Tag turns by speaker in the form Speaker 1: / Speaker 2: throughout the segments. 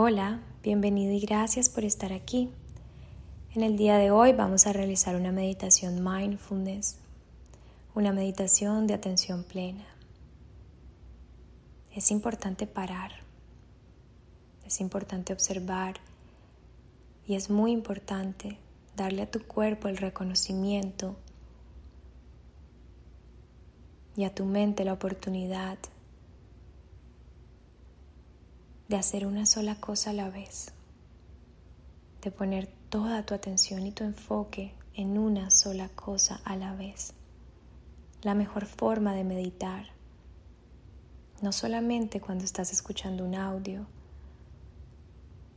Speaker 1: Hola, bienvenido y gracias por estar aquí. En el día de hoy vamos a realizar una meditación mindfulness, una meditación de atención plena. Es importante parar, es importante observar y es muy importante darle a tu cuerpo el reconocimiento y a tu mente la oportunidad de hacer una sola cosa a la vez, de poner toda tu atención y tu enfoque en una sola cosa a la vez. La mejor forma de meditar, no solamente cuando estás escuchando un audio,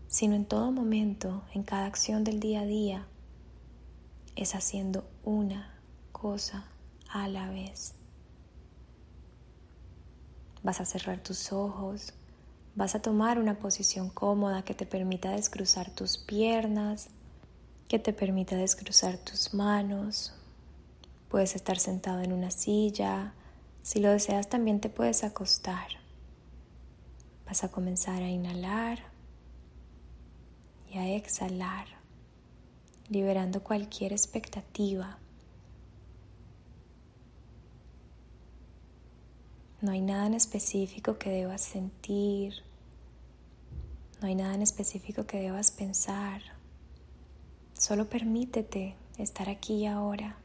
Speaker 1: sino en todo momento, en cada acción del día a día, es haciendo una cosa a la vez. Vas a cerrar tus ojos Vas a tomar una posición cómoda que te permita descruzar tus piernas, que te permita descruzar tus manos. Puedes estar sentado en una silla. Si lo deseas también te puedes acostar. Vas a comenzar a inhalar y a exhalar, liberando cualquier expectativa. No hay nada en específico que debas sentir. No hay nada en específico que debas pensar. Solo permítete estar aquí y ahora.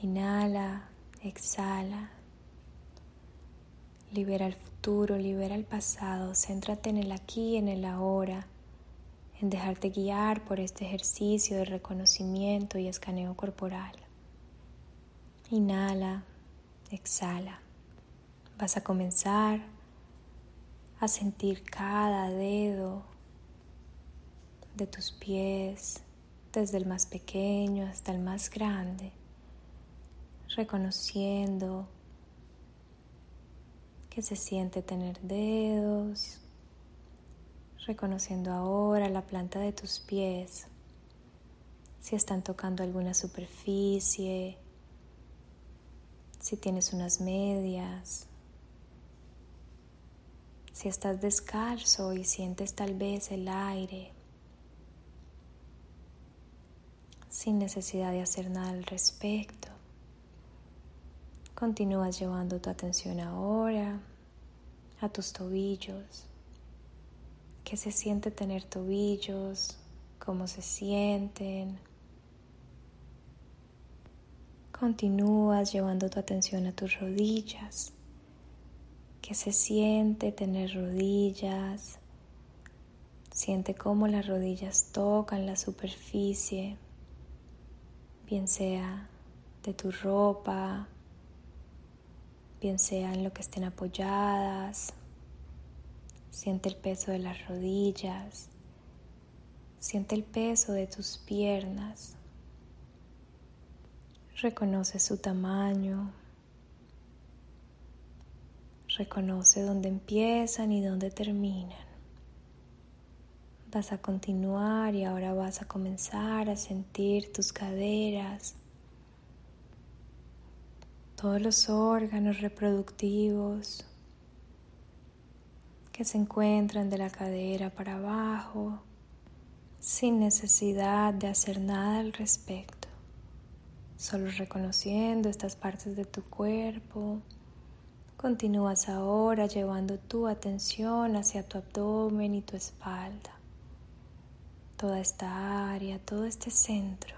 Speaker 1: Inhala, exhala. Libera el futuro, libera el pasado. Céntrate en el aquí y en el ahora. En dejarte guiar por este ejercicio de reconocimiento y escaneo corporal. Inhala. Exhala. Vas a comenzar a sentir cada dedo de tus pies, desde el más pequeño hasta el más grande, reconociendo que se siente tener dedos, reconociendo ahora la planta de tus pies, si están tocando alguna superficie, si tienes unas medias, si estás descalzo y sientes tal vez el aire sin necesidad de hacer nada al respecto. Continúas llevando tu atención ahora a tus tobillos. ¿Qué se siente tener tobillos? ¿Cómo se sienten? Continúas llevando tu atención a tus rodillas. ¿Qué se siente tener rodillas? Siente cómo las rodillas tocan la superficie, bien sea de tu ropa, bien sea en lo que estén apoyadas. Siente el peso de las rodillas. Siente el peso de tus piernas. Reconoce su tamaño. Reconoce dónde empiezan y dónde terminan. Vas a continuar y ahora vas a comenzar a sentir tus caderas, todos los órganos reproductivos que se encuentran de la cadera para abajo sin necesidad de hacer nada al respecto solo reconociendo estas partes de tu cuerpo. Continúas ahora llevando tu atención hacia tu abdomen y tu espalda. Toda esta área, todo este centro.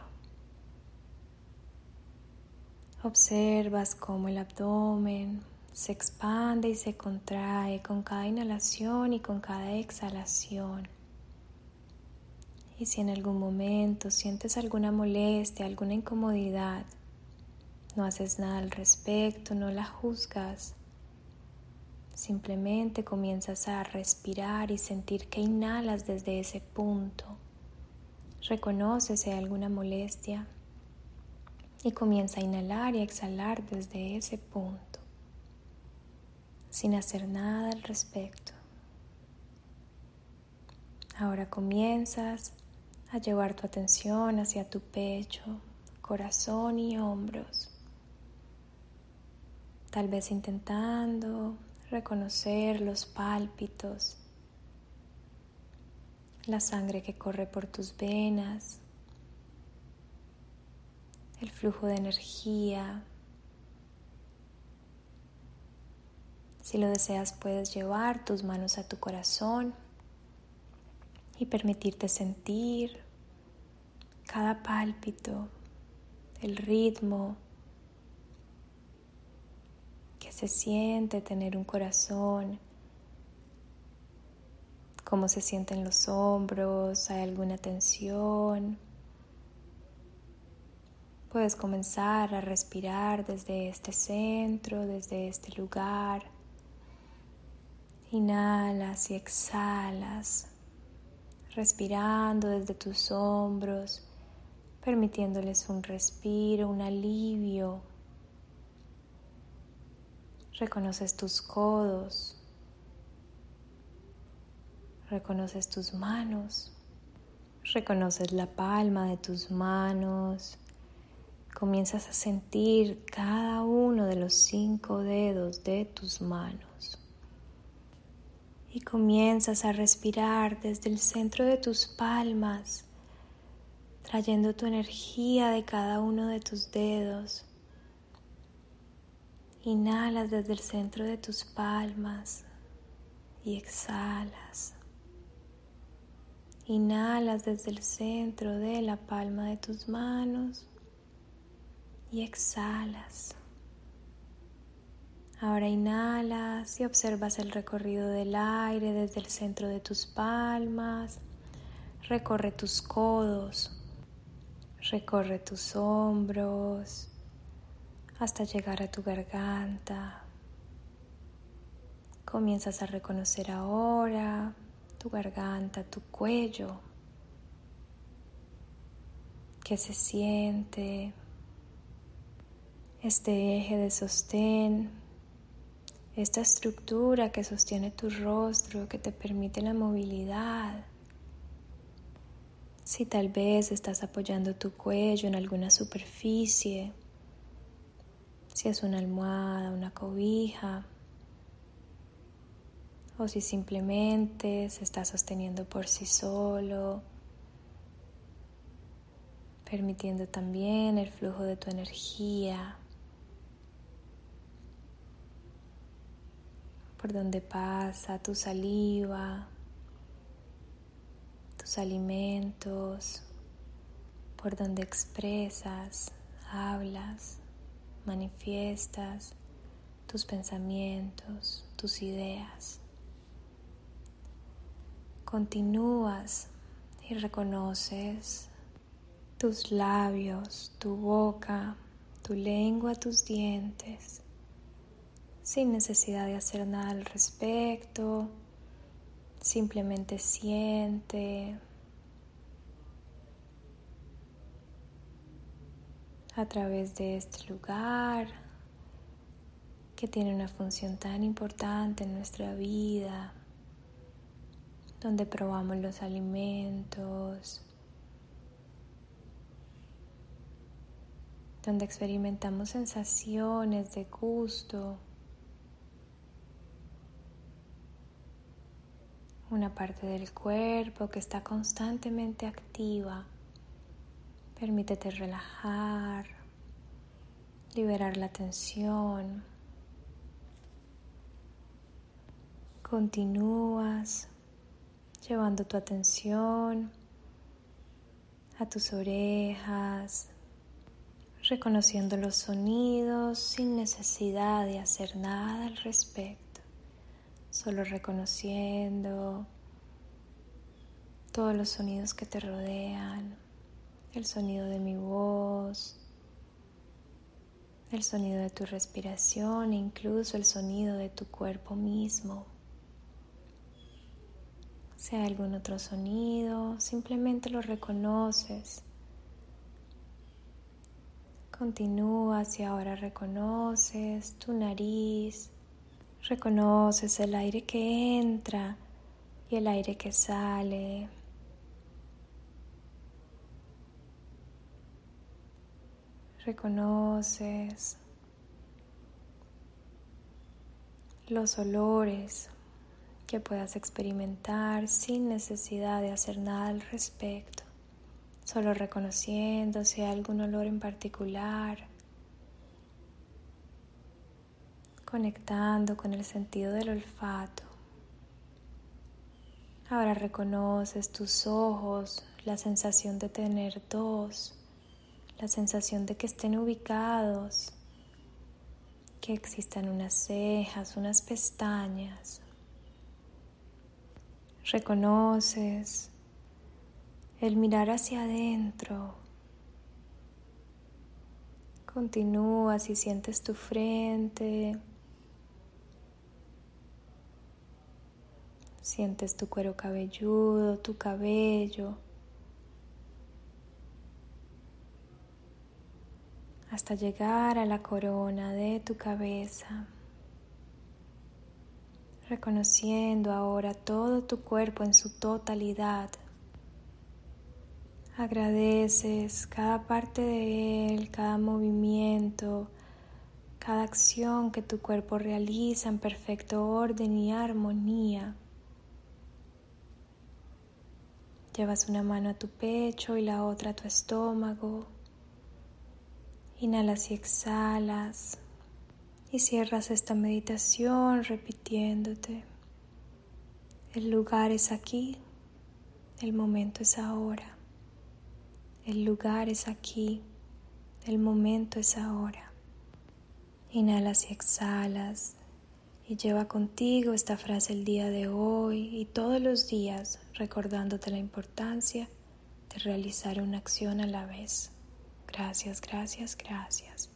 Speaker 1: Observas cómo el abdomen se expande y se contrae con cada inhalación y con cada exhalación. Y si en algún momento sientes alguna molestia, alguna incomodidad, no haces nada al respecto, no la juzgas. Simplemente comienzas a respirar y sentir que inhalas desde ese punto. Reconoces si hay alguna molestia y comienza a inhalar y exhalar desde ese punto, sin hacer nada al respecto. Ahora comienzas a llevar tu atención hacia tu pecho, corazón y hombros. Tal vez intentando reconocer los pálpitos la sangre que corre por tus venas, el flujo de energía. Si lo deseas, puedes llevar tus manos a tu corazón y permitirte sentir cada pálpito, el ritmo que se siente tener un corazón cómo se sienten los hombros, hay alguna tensión. Puedes comenzar a respirar desde este centro, desde este lugar. Inhalas y exhalas, respirando desde tus hombros, permitiéndoles un respiro, un alivio. Reconoces tus codos, Reconoces tus manos, reconoces la palma de tus manos, comienzas a sentir cada uno de los cinco dedos de tus manos y comienzas a respirar desde el centro de tus palmas, trayendo tu energía de cada uno de tus dedos. Inhalas desde el centro de tus palmas y exhalas. Inhalas desde el centro de la palma de tus manos y exhalas. Ahora inhalas y observas el recorrido del aire desde el centro de tus palmas. Recorre tus codos, recorre tus hombros hasta llegar a tu garganta. Comienzas a reconocer ahora tu garganta, tu cuello, que se siente este eje de sostén, esta estructura que sostiene tu rostro, que te permite la movilidad. Si tal vez estás apoyando tu cuello en alguna superficie, si es una almohada, una cobija, o si simplemente se está sosteniendo por sí solo, permitiendo también el flujo de tu energía, por donde pasa tu saliva, tus alimentos, por donde expresas, hablas, manifiestas tus pensamientos, tus ideas. Continúas y reconoces tus labios, tu boca, tu lengua, tus dientes, sin necesidad de hacer nada al respecto. Simplemente siente a través de este lugar que tiene una función tan importante en nuestra vida donde probamos los alimentos, donde experimentamos sensaciones de gusto, una parte del cuerpo que está constantemente activa. Permítete relajar, liberar la tensión. Continúas llevando tu atención a tus orejas, reconociendo los sonidos sin necesidad de hacer nada al respecto, solo reconociendo todos los sonidos que te rodean, el sonido de mi voz, el sonido de tu respiración incluso el sonido de tu cuerpo mismo. Hay algún otro sonido, simplemente lo reconoces. Continúas y ahora reconoces tu nariz, reconoces el aire que entra y el aire que sale. Reconoces los olores que puedas experimentar sin necesidad de hacer nada al respecto, solo reconociendo si hay algún olor en particular, conectando con el sentido del olfato. Ahora reconoces tus ojos, la sensación de tener dos, la sensación de que estén ubicados, que existan unas cejas, unas pestañas, Reconoces el mirar hacia adentro. Continúas y sientes tu frente. Sientes tu cuero cabelludo, tu cabello. Hasta llegar a la corona de tu cabeza reconociendo ahora todo tu cuerpo en su totalidad. Agradeces cada parte de él, cada movimiento, cada acción que tu cuerpo realiza en perfecto orden y armonía. Llevas una mano a tu pecho y la otra a tu estómago. Inhalas y exhalas y cierras esta meditación repitiéndote, el lugar es aquí, el momento es ahora, el lugar es aquí, el momento es ahora. Inhalas y exhalas y lleva contigo esta frase el día de hoy y todos los días recordándote la importancia de realizar una acción a la vez. Gracias, gracias, gracias.